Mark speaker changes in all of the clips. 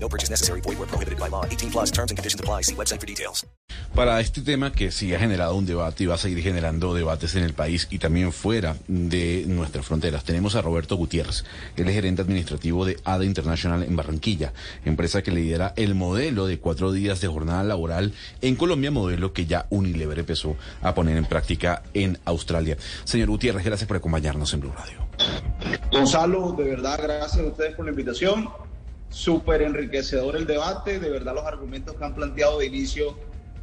Speaker 1: No purchase necessary. Void where prohibited by law. 18 plus terms and conditions apply. See website for details.
Speaker 2: Para este tema que sí ha generado un debate y va a seguir generando debates en el país y también fuera de nuestras fronteras, tenemos a Roberto Gutiérrez. Él es gerente administrativo de ADA International en Barranquilla, empresa que lidera el modelo de cuatro días de jornada laboral en Colombia, modelo que ya Unilever empezó a poner en práctica en Australia. Señor Gutiérrez, gracias por acompañarnos en Blue Radio.
Speaker 3: Gonzalo, de verdad, gracias a ustedes por la invitación. Súper enriquecedor el debate. De verdad, los argumentos que han planteado de inicio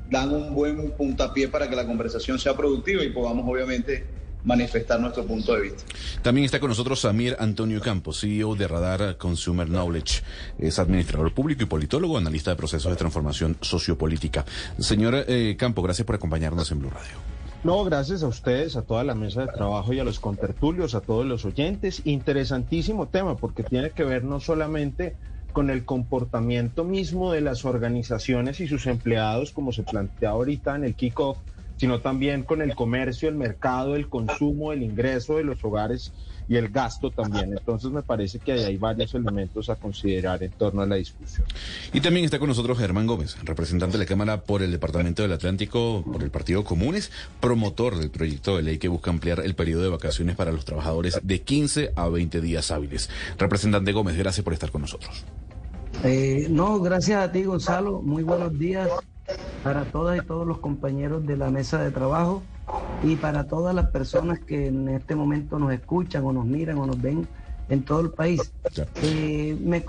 Speaker 3: dan un buen puntapié para que la conversación sea productiva y podamos, obviamente, manifestar nuestro punto de vista.
Speaker 2: También está con nosotros Samir Antonio Campos, CEO de Radar Consumer Knowledge. Es administrador público y politólogo, analista de procesos de transformación sociopolítica. Señor eh, Campo, gracias por acompañarnos en Blue Radio.
Speaker 4: No, gracias a ustedes, a toda la mesa de trabajo y a los contertulios, a todos los oyentes. Interesantísimo tema porque tiene que ver no solamente con el comportamiento mismo de las organizaciones y sus empleados, como se plantea ahorita en el kickoff, sino también con el comercio, el mercado, el consumo, el ingreso de los hogares y el gasto también. Entonces me parece que hay varios elementos a considerar en torno a la discusión.
Speaker 2: Y también está con nosotros Germán Gómez, representante de la Cámara por el Departamento del Atlántico, por el Partido Comunes, promotor del proyecto de ley que busca ampliar el periodo de vacaciones para los trabajadores de 15 a 20 días hábiles. Representante Gómez, gracias por estar con nosotros.
Speaker 5: Eh, no, gracias a ti, Gonzalo. Muy buenos días para todas y todos los compañeros de la mesa de trabajo y para todas las personas que en este momento nos escuchan o nos miran o nos ven en todo el país. Eh, me,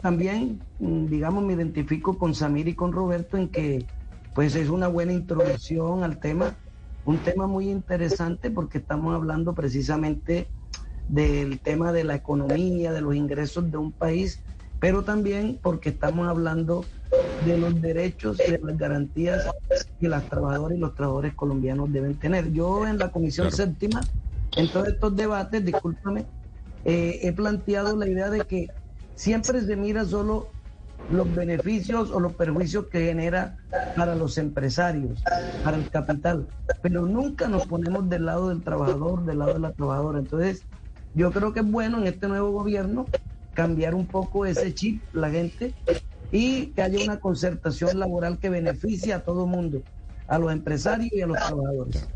Speaker 5: también, mm, digamos, me identifico con Samir y con Roberto en que pues es una buena introducción al tema, un tema muy interesante porque estamos hablando precisamente del tema de la economía, de los ingresos de un país pero también porque estamos hablando de los derechos y de las garantías que las trabajadoras y los trabajadores colombianos deben tener. Yo en la Comisión Séptima, en todos estos debates, discúlpame, eh, he planteado la idea de que siempre se mira solo los beneficios o los perjuicios que genera para los empresarios, para el capital, pero nunca nos ponemos del lado del trabajador, del lado de la trabajadora. Entonces, yo creo que es bueno en este nuevo gobierno cambiar un poco ese chip, la gente, y que haya una concertación laboral que beneficie a todo el mundo, a los empresarios y a los trabajadores.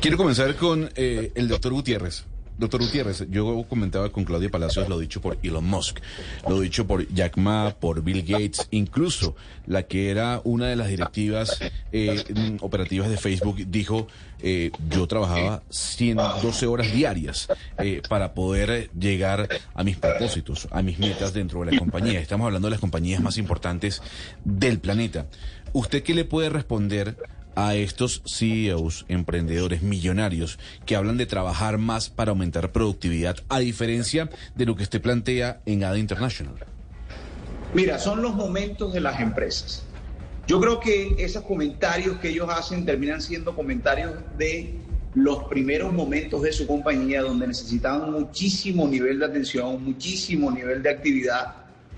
Speaker 2: Quiero comenzar con eh, el doctor Gutiérrez. Doctor Gutiérrez, yo comentaba con Claudia Palacios lo dicho por Elon Musk, lo dicho por Jack Ma, por Bill Gates, incluso la que era una de las directivas eh, operativas de Facebook dijo, eh, yo trabajaba 112 horas diarias eh, para poder llegar a mis propósitos, a mis metas dentro de la compañía. Estamos hablando de las compañías más importantes del planeta. ¿Usted qué le puede responder a estos CEOs, emprendedores millonarios, que hablan de trabajar más para aumentar productividad, a diferencia de lo que usted plantea en ADA International?
Speaker 3: Mira, son los momentos de las empresas. Yo creo que esos comentarios que ellos hacen terminan siendo comentarios de los primeros momentos de su compañía donde necesitaban muchísimo nivel de atención, muchísimo nivel de actividad,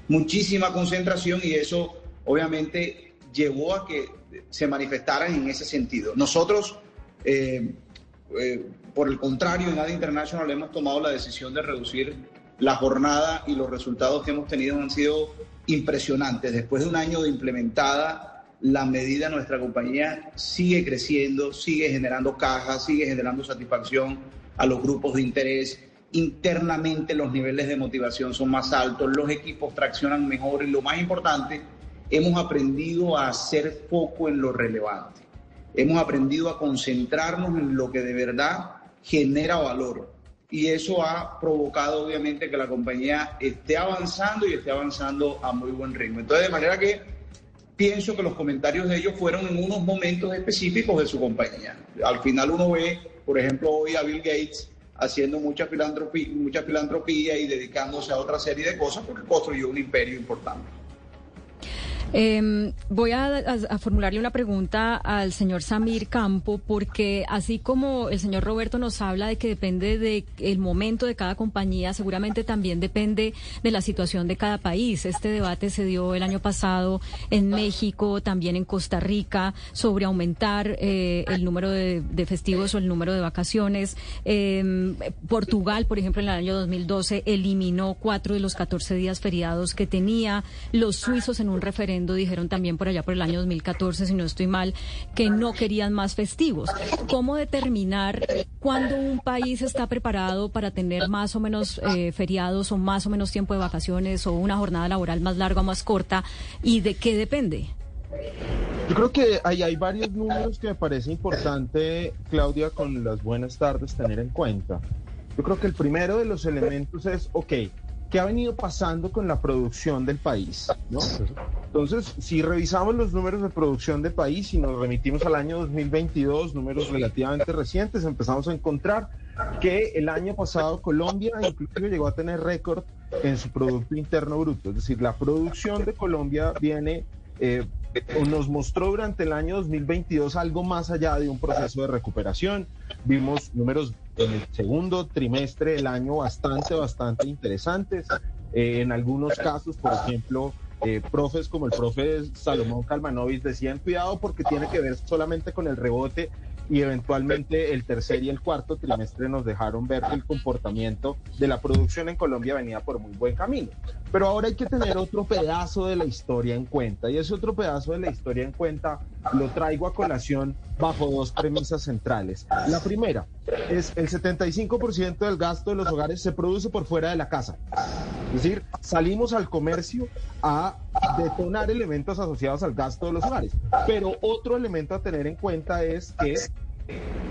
Speaker 3: muchísima concentración y eso obviamente llevó a que se manifestaran en ese sentido. Nosotros, eh, eh, por el contrario, en ADA International hemos tomado la decisión de reducir la jornada y los resultados que hemos tenido han sido impresionantes. Después de un año de implementada la medida, nuestra compañía sigue creciendo, sigue generando cajas, sigue generando satisfacción a los grupos de interés. Internamente los niveles de motivación son más altos, los equipos traccionan mejor y lo más importante, hemos aprendido a hacer foco en lo relevante. Hemos aprendido a concentrarnos en lo que de verdad genera valor. Y eso ha provocado obviamente que la compañía esté avanzando y esté avanzando a muy buen ritmo. Entonces, de manera que pienso que los comentarios de ellos fueron en unos momentos específicos de su compañía. Al final uno ve, por ejemplo, hoy a Bill Gates haciendo mucha filantropía, mucha filantropía y dedicándose a otra serie de cosas porque construyó un imperio importante.
Speaker 6: Eh, voy a, formularle una pregunta al señor Samir Campo, porque así como el señor Roberto nos habla de que depende del el momento de cada compañía, seguramente también depende de la situación de cada país. Este debate se dio el año pasado en México, también en Costa Rica, sobre aumentar eh, el número de, festivos o el número de vacaciones. Eh, Portugal, por ejemplo, en el año 2012 eliminó cuatro de los 14 días feriados que tenía. Los suizos en un referéndum dijeron también por allá por el año 2014, si no estoy mal, que no querían más festivos. ¿Cómo determinar cuándo un país está preparado para tener más o menos eh, feriados o más o menos tiempo de vacaciones o una jornada laboral más larga o más corta? ¿Y de qué depende?
Speaker 4: Yo creo que ahí hay varios números que me parece importante, Claudia, con las buenas tardes tener en cuenta. Yo creo que el primero de los elementos es, ok, ¿qué ha venido pasando con la producción del país? ¿no? Entonces, si revisamos los números de producción del país y nos remitimos al año 2022, números relativamente recientes, empezamos a encontrar que el año pasado Colombia inclusive llegó a tener récord en su Producto Interno Bruto. Es decir, la producción de Colombia viene eh, nos mostró durante el año 2022 algo más allá de un proceso de recuperación. Vimos números en el segundo trimestre del año bastante, bastante interesantes. Eh, en algunos casos, por ejemplo, eh, profes como el profe Salomón Calmanovis decían cuidado porque tiene que ver solamente con el rebote y eventualmente el tercer y el cuarto trimestre nos dejaron ver que el comportamiento de la producción en Colombia venía por muy buen camino. Pero ahora hay que tener otro pedazo de la historia en cuenta y ese otro pedazo de la historia en cuenta lo traigo a colación bajo dos premisas centrales. La primera es el 75% del gasto de los hogares se produce por fuera de la casa. Es decir, salimos al comercio a detonar elementos asociados al gasto de los hogares. Pero otro elemento a tener en cuenta es que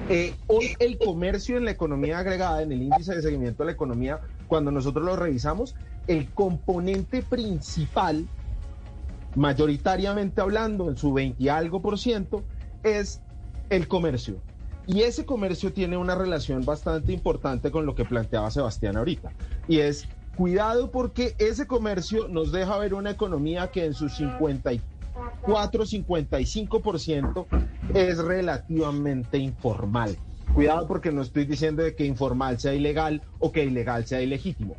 Speaker 4: eh, hoy el comercio en la economía agregada, en el índice de seguimiento de la economía, cuando nosotros lo revisamos, el componente principal, mayoritariamente hablando, en su 20 y algo por ciento, es el comercio. Y ese comercio tiene una relación bastante importante con lo que planteaba Sebastián ahorita. Y es cuidado porque ese comercio nos deja ver una economía que en su 54, 55% es relativamente informal. Cuidado porque no estoy diciendo que informal sea ilegal o que ilegal sea ilegítimo.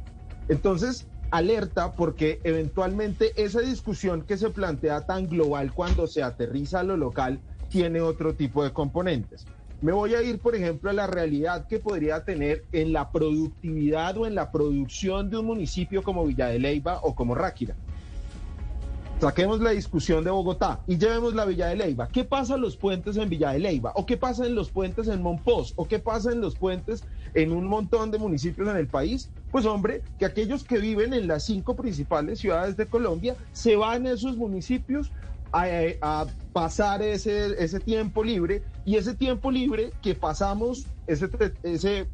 Speaker 4: Entonces, alerta porque eventualmente esa discusión que se plantea tan global cuando se aterriza a lo local tiene otro tipo de componentes. Me voy a ir, por ejemplo, a la realidad que podría tener en la productividad o en la producción de un municipio como Villa de Leyva o como Ráquira. Saquemos la discusión de Bogotá y llevemos la Villa de Leyva. ¿Qué pasa en los puentes en Villa de Leyva? ¿O qué pasa en los puentes en Monpós? ¿O qué pasa en los puentes en un montón de municipios en el país? Pues hombre, que aquellos que viven en las cinco principales ciudades de Colombia se van a esos municipios a, pasar ese, ese tiempo libre. Y ese tiempo libre que pasamos, ese, ese,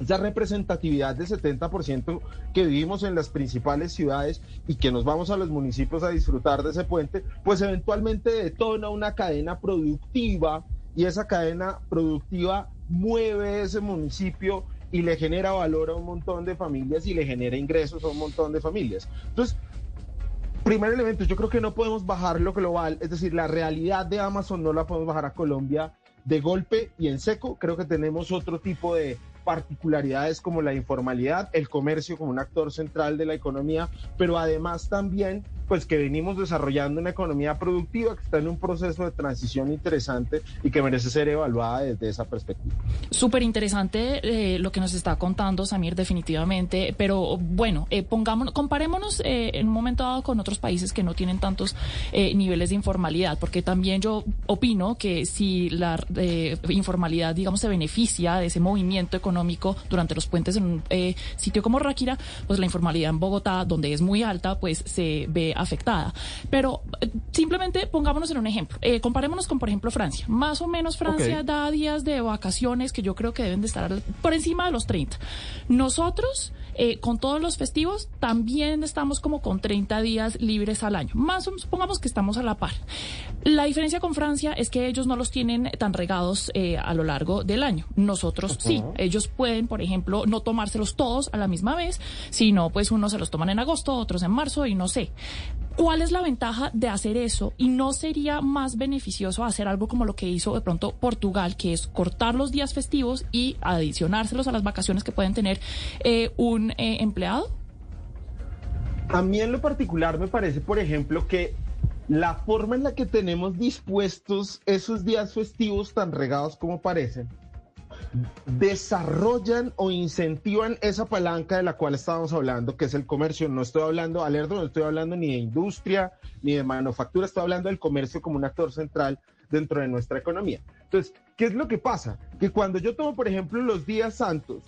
Speaker 4: esa representatividad del 70% que vivimos en las principales ciudades y que nos vamos a los municipios a disfrutar de ese puente, pues eventualmente detona una cadena productiva y esa cadena productiva mueve ese municipio y le genera valor a un montón de familias y le genera ingresos a un montón de familias. Entonces, primer elemento, yo creo que no podemos bajar lo global, es decir, la realidad de Amazon no la podemos bajar a Colombia de golpe y en seco. Creo que tenemos otro tipo de particularidades como la informalidad, el comercio como un actor central de la economía, pero además también pues que venimos desarrollando una economía productiva que está en un proceso de transición interesante y que merece ser evaluada desde esa perspectiva.
Speaker 7: Súper interesante eh, lo que nos está contando Samir definitivamente, pero bueno, eh, pongámonos, comparémonos eh, en un momento dado con otros países que no tienen tantos eh, niveles de informalidad, porque también yo opino que si la eh, informalidad, digamos, se beneficia de ese movimiento económico durante los puentes en un sitio como Ráquira, pues la informalidad en Bogotá, donde es muy alta, pues se ve afectada. Pero eh, simplemente pongámonos en un ejemplo. Eh, comparémonos con, por ejemplo, Francia. Más o menos Francia da días de vacaciones que yo creo que deben de estar por encima de los 30. Nosotros, eh, con todos los festivos, también estamos como con 30 días libres al año. Más o supongamos que estamos a la par. La diferencia con Francia es que ellos no los tienen tan regados eh, a lo largo del año. Nosotros sí. Ellos pueden, por ejemplo, no tomárselos todos a la misma vez, sino pues unos se los toman en agosto, otros en marzo y no sé. ¿Cuál es la ventaja de hacer eso? ¿Y no sería más beneficioso hacer algo como lo que hizo de pronto Portugal, que es cortar los días festivos y adicionárselos a las vacaciones que pueden tener eh, un eh, empleado?
Speaker 4: A mí en lo particular me parece, por ejemplo, que la forma en la que tenemos dispuestos esos días festivos tan regados como parecen, desarrollan o incentivan esa palanca de la cual estábamos hablando, que es el comercio. No estoy hablando, alerta, no estoy hablando ni de industria ni de manufactura, estoy hablando del comercio como un actor central dentro de nuestra economía. Entonces, ¿qué es lo que pasa? Que cuando yo tomo, por ejemplo, los días santos,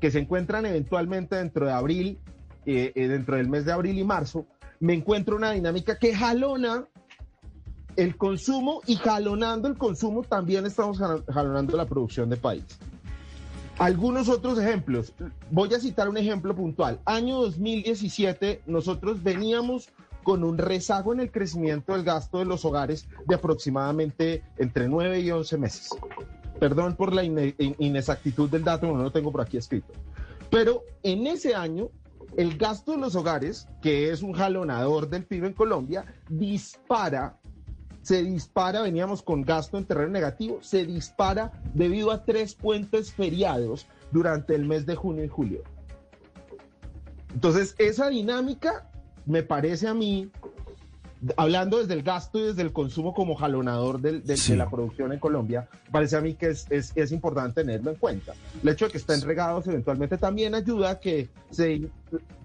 Speaker 4: que se encuentran eventualmente dentro de abril, eh, eh, dentro del mes de abril y marzo, me encuentro una dinámica que jalona el consumo y jalonando el consumo también estamos jalonando la producción de país. Algunos otros ejemplos. Voy a citar un ejemplo puntual. Año 2017, nosotros veníamos con un rezago en el crecimiento del gasto de los hogares de aproximadamente entre 9 y 11 meses. Perdón por la inexactitud del dato, no lo tengo por aquí escrito. Pero en ese año, el gasto de los hogares, que es un jalonador del PIB en Colombia, dispara se dispara, veníamos con gasto en terreno negativo, se dispara debido a tres puentes feriados durante el mes de junio y julio. Entonces, esa dinámica me parece a mí, hablando desde el gasto y desde el consumo como jalonador de la producción en Colombia, parece a mí que es, es, importante tenerlo en cuenta. El hecho de que estén regados eventualmente también ayuda a que se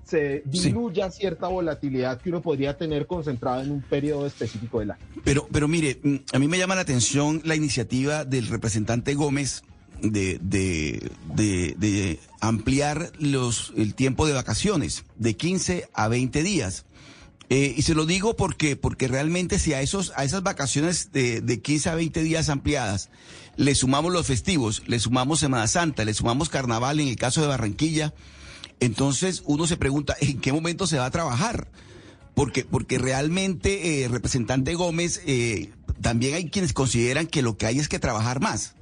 Speaker 4: se diluya cierta volatilidad que uno podría tener concentrada en un periodo específico del año.
Speaker 8: Pero, pero mire, mm, a mí me llama la atención la iniciativa del representante Gómez de, de, ampliar los, el tiempo de vacaciones de 15 a 20 días. Eh, y se lo digo porque, porque realmente si a, esos, a esas vacaciones de, de 15 a 20 días ampliadas le sumamos los festivos, le sumamos Semana Santa, le sumamos Carnaval en el caso de Barranquilla, entonces uno se pregunta, ¿en qué momento se va a trabajar? Porque, porque realmente, eh, representante Gómez, eh, también hay quienes consideran que lo que hay es que trabajar más.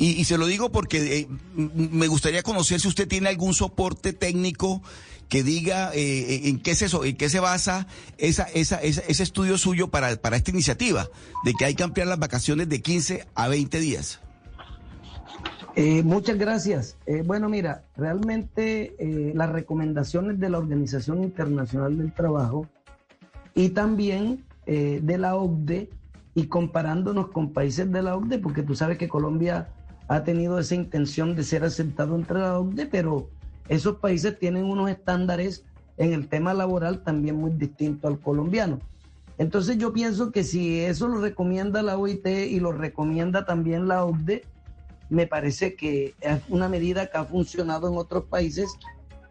Speaker 8: Y, se lo digo porque eh, me gustaría conocer si usted tiene algún soporte técnico que diga en qué se en qué se basa esa, esa, ese estudio suyo para, para esta iniciativa, de que hay que ampliar las vacaciones de 15 a 20 días.
Speaker 5: Eh, muchas gracias. Eh, bueno, mira, realmente eh, las recomendaciones de la Organización Internacional del Trabajo y también de la OCDE y comparándonos con países de la OCDE, porque tú sabes que Colombia ha tenido esa intención de ser aceptado entre la OCDE, pero esos países tienen unos estándares en el tema laboral también muy distintos al colombiano. Entonces yo pienso que si eso lo recomienda la OIT y lo recomienda también la OCDE, me parece que es una medida que ha funcionado en otros países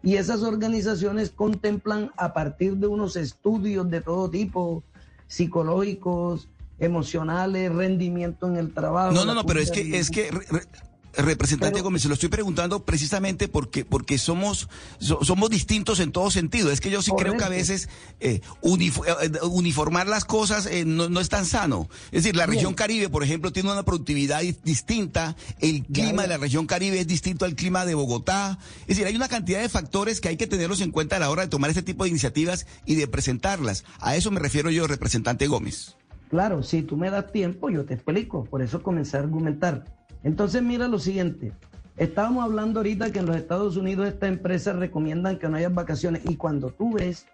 Speaker 5: y esas organizaciones contemplan a partir de unos estudios de todo tipo, psicológicos, emocionales, rendimiento en el trabajo.
Speaker 8: No, no, no, pero es que, es que representante Gómez, se lo estoy preguntando precisamente porque, porque somos, somos distintos en todo sentido. Es que yo sí creo que a veces eh, eh, uniformar las cosas eh, no, es tan sano. Es decir, la región Caribe, por ejemplo, tiene una productividad distinta, el clima de la región Caribe es distinto al clima de Bogotá. Es decir, hay una cantidad de factores que hay que tenerlos en cuenta a la hora de tomar este tipo de iniciativas y de presentarlas. A eso me refiero yo, representante Gómez.
Speaker 5: Claro, si tú me das tiempo, yo te explico. Por eso comencé a argumentar. Entonces mira lo siguiente, estábamos hablando ahorita que en los Estados Unidos estas empresas recomiendan que no haya vacaciones y cuando tú ves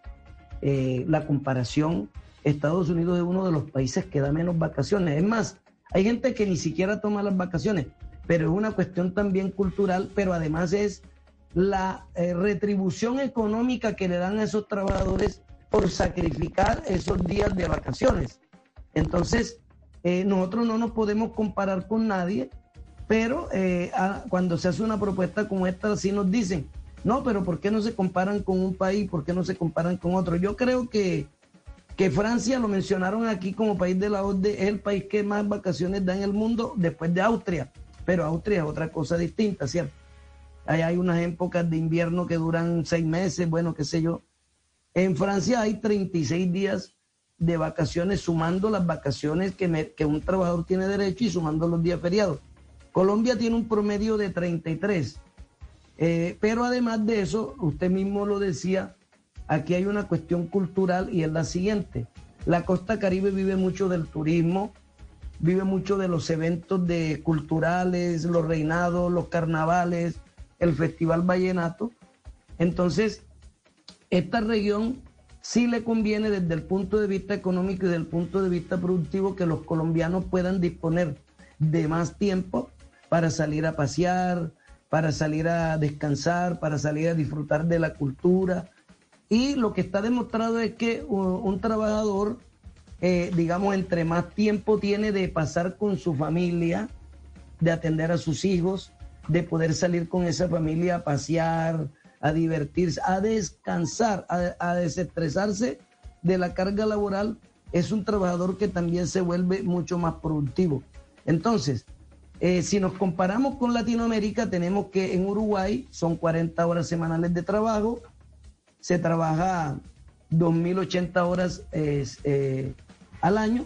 Speaker 5: eh, la comparación, Estados Unidos es uno de los países que da menos vacaciones. Es más, hay gente que ni siquiera toma las vacaciones, pero es una cuestión también cultural, pero además es la eh, retribución económica que le dan a esos trabajadores por sacrificar esos días de vacaciones. Entonces, eh, nosotros no nos podemos comparar con nadie pero eh, cuando se hace una propuesta como esta, sí nos dicen, no, pero ¿por qué no se comparan con un país? ¿Por qué no se comparan con otro? Yo creo que, que Francia, lo mencionaron aquí como país de la OCDE, es el país que más vacaciones da en el mundo después de Austria, pero Austria es otra cosa distinta, ¿cierto? Ahí hay unas épocas de invierno que duran seis meses, bueno, qué sé yo. En Francia hay 36 días de vacaciones, sumando las vacaciones que, que un trabajador tiene derecho y sumando los días feriados. Colombia tiene un promedio de 33. Eh, pero además de eso, usted mismo lo decía, aquí hay una cuestión cultural y es la siguiente. La costa caribe vive mucho del turismo, vive mucho de los eventos culturales, los reinados, los carnavales, el Festival Vallenato. Entonces, esta región sí le conviene desde el punto de vista económico y desde el punto de vista productivo que los colombianos puedan disponer de más tiempo para salir a pasear, para salir a descansar, para salir a disfrutar de la cultura. Y lo que está demostrado es que un, trabajador, eh, digamos, entre más tiempo tiene de pasar con su familia, de atender a sus hijos, de poder salir con esa familia a pasear, a divertirse, a descansar, a, desestresarse de la carga laboral, es un trabajador que también se vuelve mucho más productivo. Entonces, eh, si nos comparamos con Latinoamérica, tenemos que en Uruguay son 40 horas semanales de trabajo, se trabaja 2.080 horas eh, al año.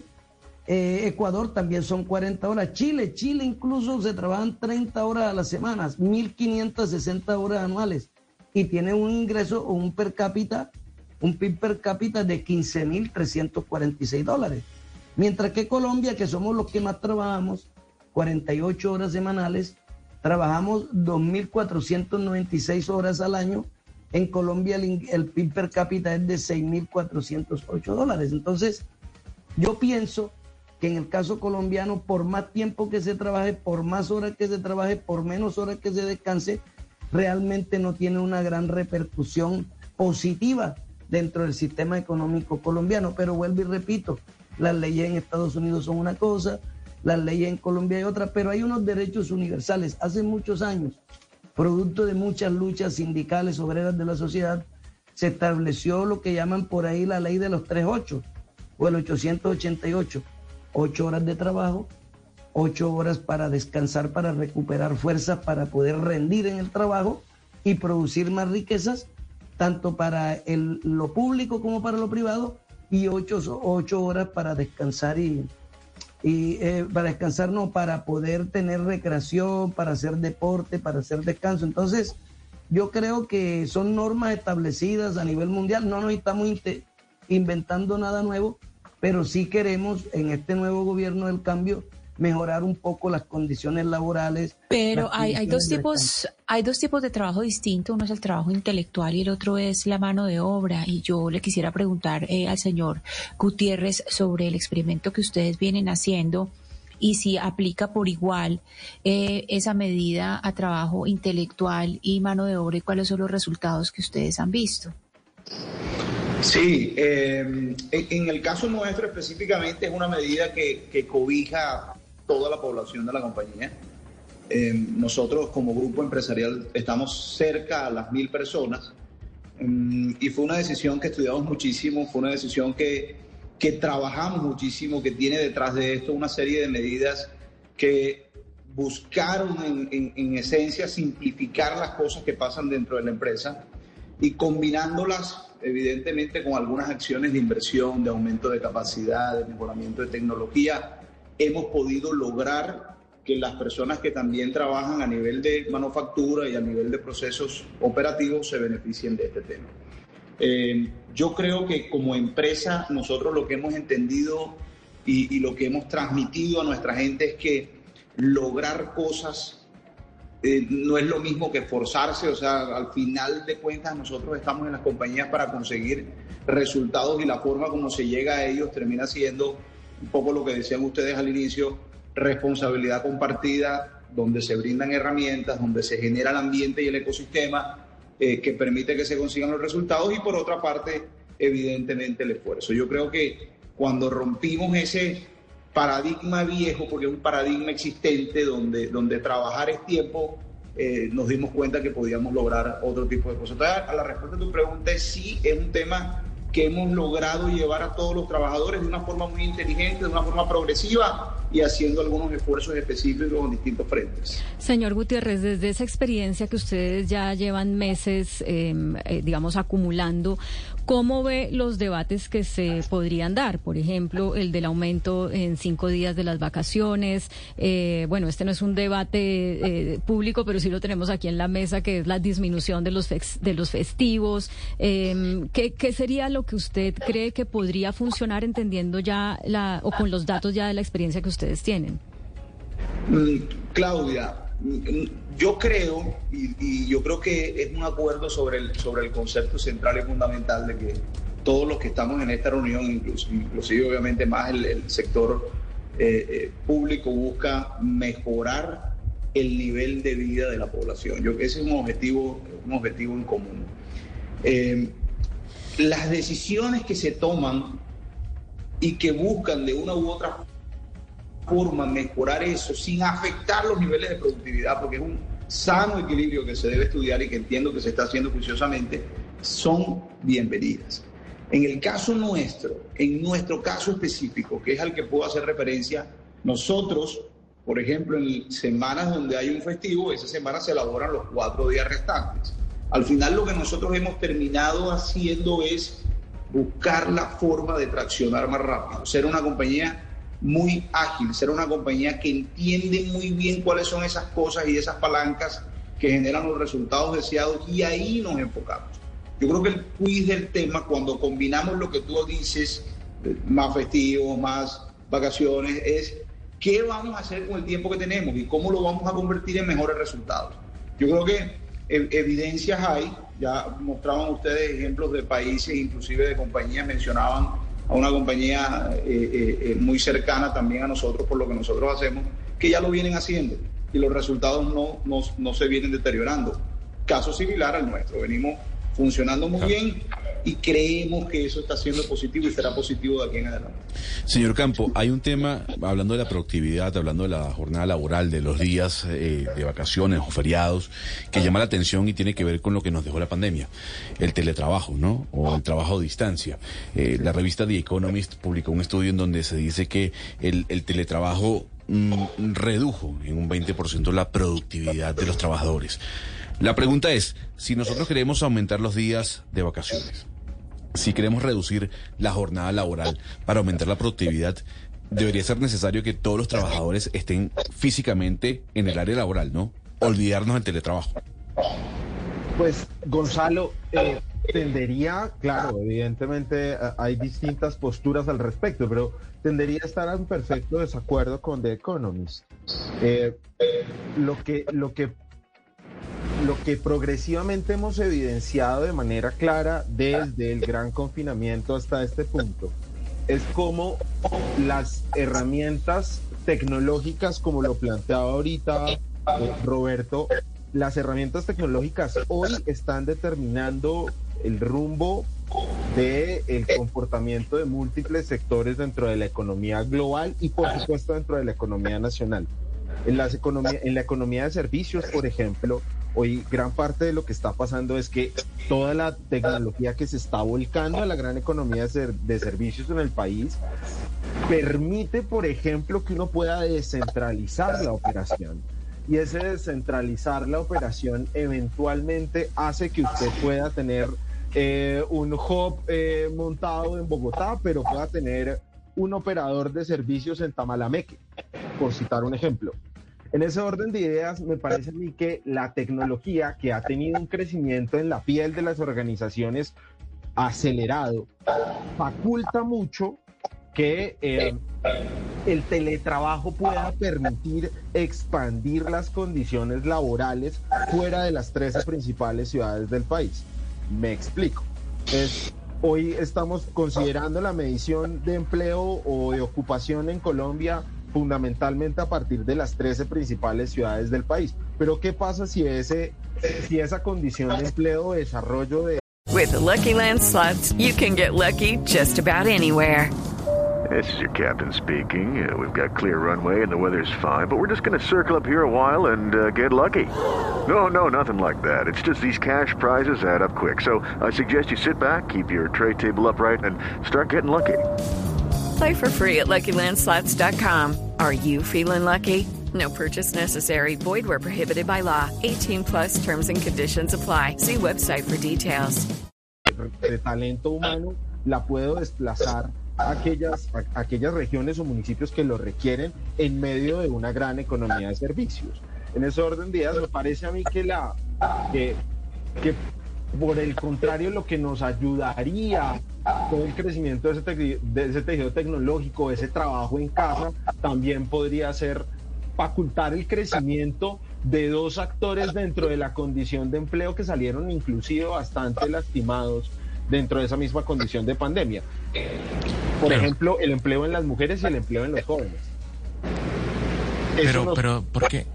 Speaker 5: Eh, Ecuador también son 40 horas. Chile, Chile incluso se trabajan 30 horas a la semana, 1.560 horas anuales. Y tiene un ingreso o un per cápita, un PIB per cápita de 15.346 dólares. Mientras que Colombia, que somos los que más trabajamos, 48 horas semanales, trabajamos 2.496 horas al año. En Colombia el, PIB per cápita es de 6.408 dólares. Entonces, yo pienso que en el caso colombiano, por más tiempo que se trabaje, por más horas que se trabaje, por menos horas que se descanse, realmente no tiene una gran repercusión positiva dentro del sistema económico colombiano. Pero vuelvo y repito, las leyes en Estados Unidos son una cosa, las leyes en Colombia hay otra, pero hay unos derechos universales. Hace muchos años, producto de muchas luchas sindicales obreras de la sociedad, se estableció lo que llaman por ahí la ley de los 38 o el 888. Ocho horas de trabajo, ocho horas para descansar, para recuperar fuerzas, para poder rendir en el trabajo y producir más riquezas, tanto para lo público como para lo privado, y ocho, ocho horas para descansar y, y eh, para descansar, no, para poder tener recreación, para hacer deporte, para hacer descanso. Entonces, yo creo que son normas establecidas a nivel mundial, no nos estamos inventando nada nuevo, pero sí queremos en este nuevo gobierno del cambio mejorar un poco las condiciones laborales.
Speaker 9: Pero hay, hay, dos tipos, hay dos tipos de trabajo distinto. Uno es el trabajo intelectual y el otro es la mano de obra. Y yo le quisiera preguntar eh, al señor Gutiérrez sobre el experimento que ustedes vienen haciendo y si aplica por igual eh, esa medida a trabajo intelectual y mano de obra y cuáles son los resultados que ustedes han visto.
Speaker 3: Sí, eh, en el caso nuestro específicamente es una medida que, que cobija toda la población de la compañía. Eh, nosotros como grupo empresarial estamos cerca a las mil personas mm, y fue una decisión que estudiamos muchísimo, fue una decisión que, que trabajamos muchísimo, que tiene detrás de esto una serie de medidas que buscaron en, en esencia simplificar las cosas que pasan dentro de la empresa y combinándolas evidentemente con algunas acciones de inversión, de aumento de capacidad, de mejoramiento de tecnología, hemos podido lograr que las personas que también trabajan a nivel de manufactura y a nivel de procesos operativos se beneficien de este tema. Eh, yo creo que como empresa nosotros lo que hemos entendido y, lo que hemos transmitido a nuestra gente es que lograr cosas eh, no es lo mismo que forzarse, o sea, al final de cuentas nosotros estamos en las compañías para conseguir resultados y la forma como se llega a ellos termina siendo un poco lo que decían ustedes al inicio, responsabilidad compartida, donde se brindan herramientas, donde se genera el ambiente y el ecosistema eh, que permite que se consigan los resultados y por otra parte, evidentemente, el esfuerzo. Yo creo que cuando rompimos ese paradigma viejo, porque es un paradigma existente donde, donde trabajar es tiempo, eh, nos dimos cuenta que podíamos lograr otro tipo de cosas. Entonces, a la respuesta a tu pregunta es sí, es un tema que hemos logrado llevar a todos los trabajadores de una forma muy inteligente, de una forma progresiva y haciendo algunos esfuerzos específicos en distintos frentes.
Speaker 6: Señor Gutiérrez, desde esa experiencia que ustedes ya llevan meses, em, eh, digamos, acumulando, ¿Cómo ve los debates que se podrían dar? Por ejemplo, el del aumento en cinco días de las vacaciones. Eh, bueno, este no es un debate eh, público, pero sí lo tenemos aquí en la mesa, que es la disminución de los, de los festivos. Em, ¿qué, ¿Qué sería lo que usted cree que podría funcionar entendiendo ya la, o con los datos ya de la experiencia que ustedes tienen?
Speaker 3: Claudia, yo creo, y, yo creo que es un acuerdo sobre el, sobre el concepto central y fundamental de que todos los que estamos en esta reunión, incluso, inclusive obviamente más el, sector eh, eh, público, busca mejorar el nivel de vida de la población. Yo, ese es un objetivo, un objetivo en común. Eh, las decisiones que se toman y que buscan de una u otra forma mejorar eso sin afectar los niveles de productividad, porque es un sano equilibrio que se debe estudiar y que entiendo que se está haciendo juiciosamente, son bienvenidas. En el caso nuestro, en nuestro caso específico, que es al que puedo hacer referencia, nosotros, por ejemplo, en semanas donde hay un festivo, esa semana se elaboran los cuatro días restantes. Al final lo que nosotros hemos terminado haciendo es buscar la forma de traccionar más rápido, ser una compañía muy ágil, ser una compañía que entiende muy bien cuáles son esas cosas y esas palancas que generan los resultados deseados y ahí nos enfocamos. Yo creo que el quiz del tema, cuando combinamos lo que tú dices, más festivos, más vacaciones, es qué vamos a hacer con el tiempo que tenemos y cómo lo vamos a convertir en mejores resultados. Yo creo que evidencias hay, ya mostraban ustedes ejemplos de países, inclusive de compañías, mencionaban a una compañía eh, eh, eh, muy cercana también a nosotros por lo que nosotros hacemos, que ya lo vienen haciendo y los resultados no, no, no se vienen deteriorando. Caso similar al nuestro, venimos funcionando muy bien y creemos que eso está siendo positivo y será positivo de aquí en adelante.
Speaker 2: Señor Campo, hay un tema, hablando de la productividad, hablando de la jornada laboral, de los días eh, de vacaciones o feriados, que llama la atención y tiene que ver con lo que nos dejó la pandemia, el teletrabajo, ¿no? O el trabajo a distancia. Eh, la revista The Economist publicó un estudio en donde se dice que el, el teletrabajo mm, redujo en un 20% la productividad de los trabajadores. La pregunta es, si nosotros queremos aumentar los días de vacaciones, si queremos reducir la jornada laboral para aumentar la productividad, debería ser necesario que todos los trabajadores estén físicamente en el área laboral, ¿no? Olvidarnos del teletrabajo.
Speaker 4: Pues Gonzalo, eh, tendería, claro, evidentemente eh, hay distintas posturas al respecto, pero tendería a estar en perfecto desacuerdo con The Economist. Eh, lo que, lo que lo que progresivamente hemos evidenciado de manera clara desde el gran confinamiento hasta este punto es como las herramientas tecnológicas, como lo planteaba ahorita eh, Roberto, las herramientas tecnológicas hoy están determinando el rumbo del el comportamiento de múltiples sectores dentro de la economía global y por supuesto dentro de la economía nacional. En, las economía, en la economía de servicios, por ejemplo, Hoy gran parte de lo que está pasando es que toda la tecnología que se está volcando a la gran economía de, servicios en el país permite, por ejemplo, que uno pueda descentralizar la operación. Y ese descentralizar la operación eventualmente hace que usted pueda tener eh, un hub eh, montado en Bogotá, pero pueda tener un operador de servicios en Tamalameque, por citar un ejemplo. En ese orden de ideas, me parece a mí que la tecnología que ha tenido un crecimiento en la piel de las organizaciones acelerado, faculta mucho que eh, el teletrabajo pueda permitir expandir las condiciones laborales fuera de las 13 principales ciudades del país. Me explico. Hoy estamos considerando la medición de empleo o de ocupación en Colombia fundamentalmente a partir de las 13 principales ciudades del país. Pero ¿qué pasa si ese si esa condición de empleo o desarrollo de
Speaker 10: With the Lucky Land slots, you can get lucky just about anywhere.
Speaker 11: This is your captain speaking. Uh, we've got clear runway and the weather's fine, but we're just going to circle up here a while and uh, get lucky. No, no, nothing like that. It's just these cash prizes add up quick. So I suggest you sit back, keep your tray table upright, and start getting lucky.
Speaker 10: Play for free at LuckyLandSlots.com. Are you feeling lucky? No purchase necessary. Void where prohibited by law. 18 plus terms and conditions apply. See website for details.
Speaker 4: de talento humano la puedo desplazar a aquellas, a aquellas regiones o municipios que lo requieren en medio de una gran economía de servicios. En ese orden de ideas, me parece a mí que, la, que, que por el contrario, lo que nos ayudaría con el crecimiento de ese, de ese tejido tecnológico, ese trabajo en casa, también podría ser facultar el crecimiento de dos actores dentro de la condición de empleo que salieron inclusive bastante lastimados dentro de esa misma condición de pandemia. Por ejemplo, el empleo en las mujeres y el empleo en los jóvenes.
Speaker 12: pero, pero, ¿por qué?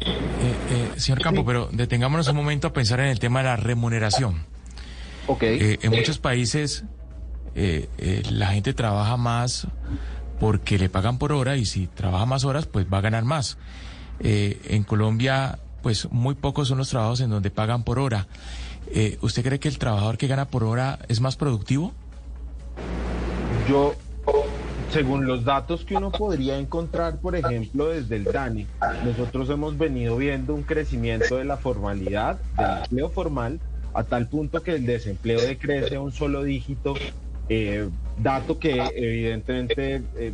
Speaker 12: Eh, eh, señor Campo, pero detengámonos un momento a pensar en el tema de la remuneración.
Speaker 4: Ok.
Speaker 12: Eh, en muchos países la gente trabaja más porque le pagan por hora y si trabaja más horas, pues va a ganar más. en Colombia, pues muy pocos son los trabajos en donde pagan por hora. ¿Usted cree que el trabajador que gana por hora es más productivo?
Speaker 4: Yo según los datos que uno podría encontrar, por ejemplo, desde el DANI, nosotros hemos venido viendo un crecimiento de la formalidad, del empleo formal, a tal punto que el desempleo decrece a un solo dígito, eh, dato que evidentemente eh,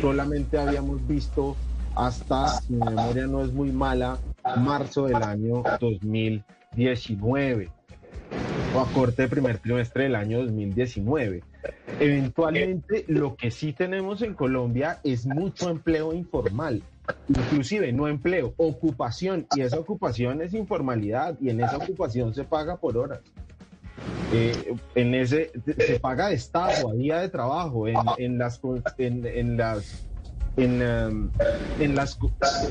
Speaker 4: solamente habíamos visto hasta, si mi memoria no es muy mala, marzo del año 2019 o a corte de primer trimestre del año 2019. Eventualmente, lo que sí tenemos en Colombia es mucho empleo informal, inclusive no empleo, ocupación, y esa ocupación es informalidad, y en esa ocupación se paga por horas. Eh, en ese se paga de estado a día de trabajo en, en las en, las en, um, en las,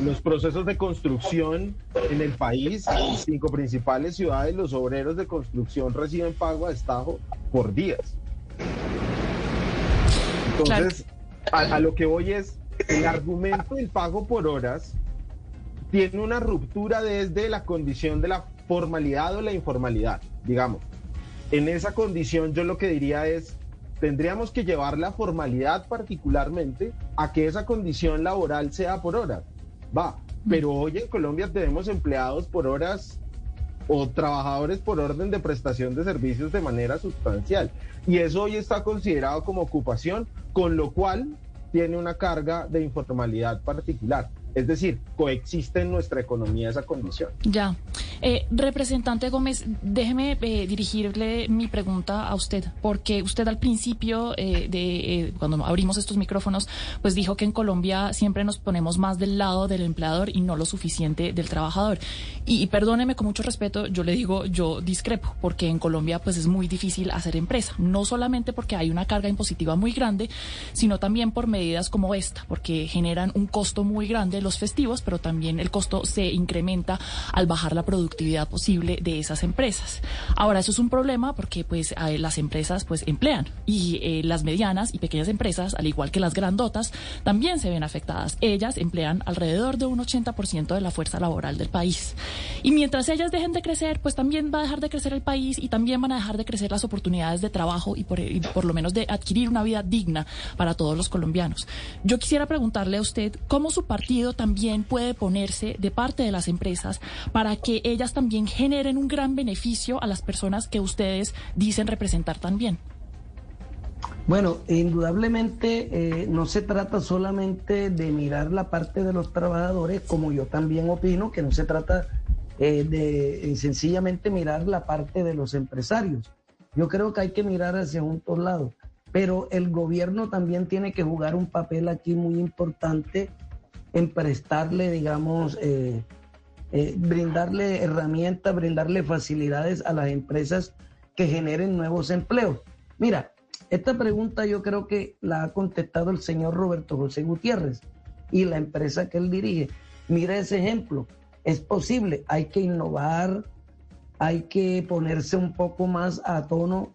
Speaker 4: los procesos de construcción en el país, en cinco principales ciudades, los obreros de construcción reciben pago a Estado por días. Entonces, a, lo que voy es, el argumento del pago por horas tiene una ruptura desde la condición de la formalidad o la informalidad, digamos. En esa condición yo lo que diría es, tendríamos que llevar la formalidad particularmente a que esa condición laboral sea por horas. Va, pero hoy en Colombia tenemos empleados por horas o trabajadores por orden de prestación de servicios de manera sustancial. Y eso hoy está considerado como ocupación, con lo cual tiene una carga de informalidad particular. Es decir, coexiste en nuestra economía esa condición.
Speaker 7: Ya. Eh, representante Gómez, déjeme eh, dirigirle mi pregunta a usted, porque usted al principio eh, de cuando abrimos estos micrófonos, pues dijo que en Colombia siempre nos ponemos más del lado del empleador y no lo suficiente del trabajador. Y, perdóneme con mucho respeto, yo le digo, yo discrepo, porque en Colombia pues es muy difícil hacer empresa, no solamente porque hay una carga impositiva muy grande, sino también por medidas como esta, porque generan un costo muy grande los festivos, pero también el costo se incrementa al bajar la producción actividad posible de esas empresas. Ahora, eso es un problema porque pues las empresas pues emplean y eh, las medianas y pequeñas empresas, al igual que las grandotas, también se ven afectadas. Ellas emplean alrededor de un 80% de la fuerza laboral del país. Y mientras ellas dejen de crecer, pues también va a dejar de crecer el país y también van a dejar de crecer las oportunidades de trabajo y por, y por lo menos de adquirir una vida digna para todos los colombianos. Yo quisiera preguntarle a usted cómo su partido también puede ponerse de parte de las empresas para que ellas también generen un gran beneficio a las personas que ustedes dicen representar también.
Speaker 5: Bueno, indudablemente eh, no se trata solamente de mirar la parte de los trabajadores, como yo también opino, que no se trata eh, de eh, sencillamente mirar la parte de los empresarios. Yo creo que hay que mirar hacia un otro lado, pero el gobierno también tiene que jugar un papel aquí muy importante en prestarle, digamos, eh, brindarle herramientas, brindarle facilidades a las empresas que generen nuevos empleos. Mira, esta pregunta yo creo que la ha contestado el señor Roberto José Gutiérrez y la empresa que él dirige. Mira ese ejemplo, es posible, hay que innovar, hay que ponerse un poco más a tono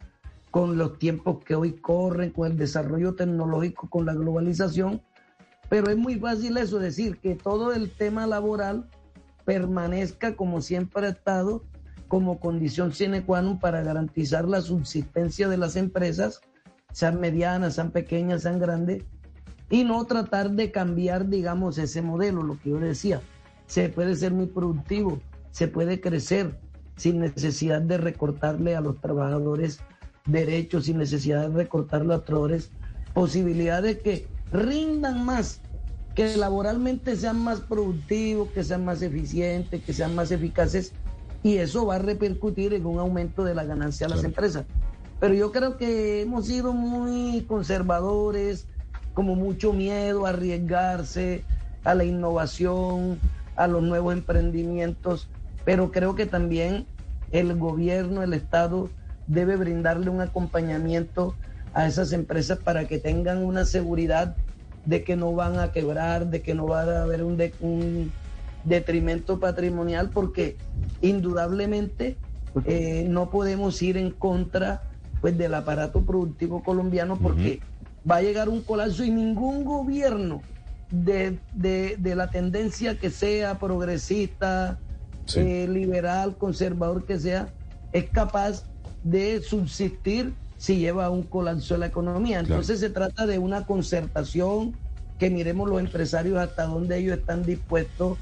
Speaker 5: con los tiempos que hoy corren, con el desarrollo tecnológico, con la globalización, pero es muy fácil eso, decir que todo el tema laboral permanezca como siempre ha estado como condición sine qua non para garantizar la subsistencia de las empresas, sean medianas, sean pequeñas, sean grandes, y no tratar de cambiar, digamos, ese modelo, lo que yo decía. Se puede ser muy productivo, se puede crecer sin necesidad de recortarle a los trabajadores derechos sin necesidad de recortar los trabajadores, posibilidades que rindan más, que laboralmente sean más productivos, que sean más eficientes, que sean más eficaces, y eso va a repercutir en un aumento de la ganancia de las empresas. Pero yo creo que hemos sido muy conservadores, como mucho miedo a arriesgarse a la innovación, a los nuevos emprendimientos, pero creo que también el gobierno, el Estado debe brindarle un acompañamiento a esas empresas para que tengan una seguridad de que no van a quebrar, de que no va a haber un, un detrimento patrimonial, porque indudablemente eh, no podemos ir en contra pues, del aparato productivo colombiano porque va a llegar un colapso y ningún gobierno de, de, la tendencia que sea progresista, eh, liberal, conservador que sea, es capaz de subsistir si lleva a un colapso de la economía. Entonces se trata de una concertación, que miremos los empresarios hasta dónde ellos están dispuestos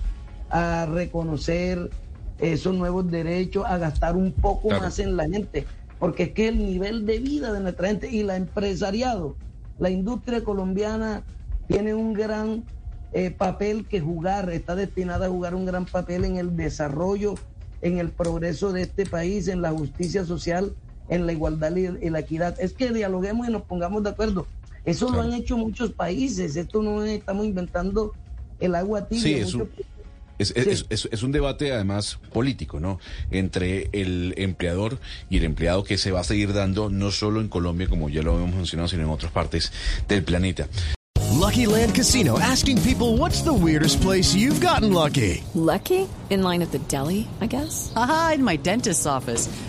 Speaker 5: a reconocer esos nuevos derechos, a gastar un poco más en la gente, porque es que el nivel de vida de nuestra gente y la empresariado, la industria colombiana tiene un gran eh, papel que jugar, está destinada a jugar un gran papel en el desarrollo, en el progreso de este país, en la justicia social, en la igualdad y la equidad. Es que dialoguemos y nos pongamos de acuerdo. Eso lo han hecho muchos países, esto no estamos inventando el agua tibia.
Speaker 2: Sí, es, es, es, un debate además político, ¿no? Entre el empleador y el empleado que se va a seguir dando no solo en Colombia, como ya lo hemos mencionado, sino en otras partes del planeta.
Speaker 13: Lucky Land Casino, asking people what's the weirdest place you've gotten lucky.
Speaker 14: Lucky? In line at the deli, I guess.
Speaker 15: Aha, in my dentist's office.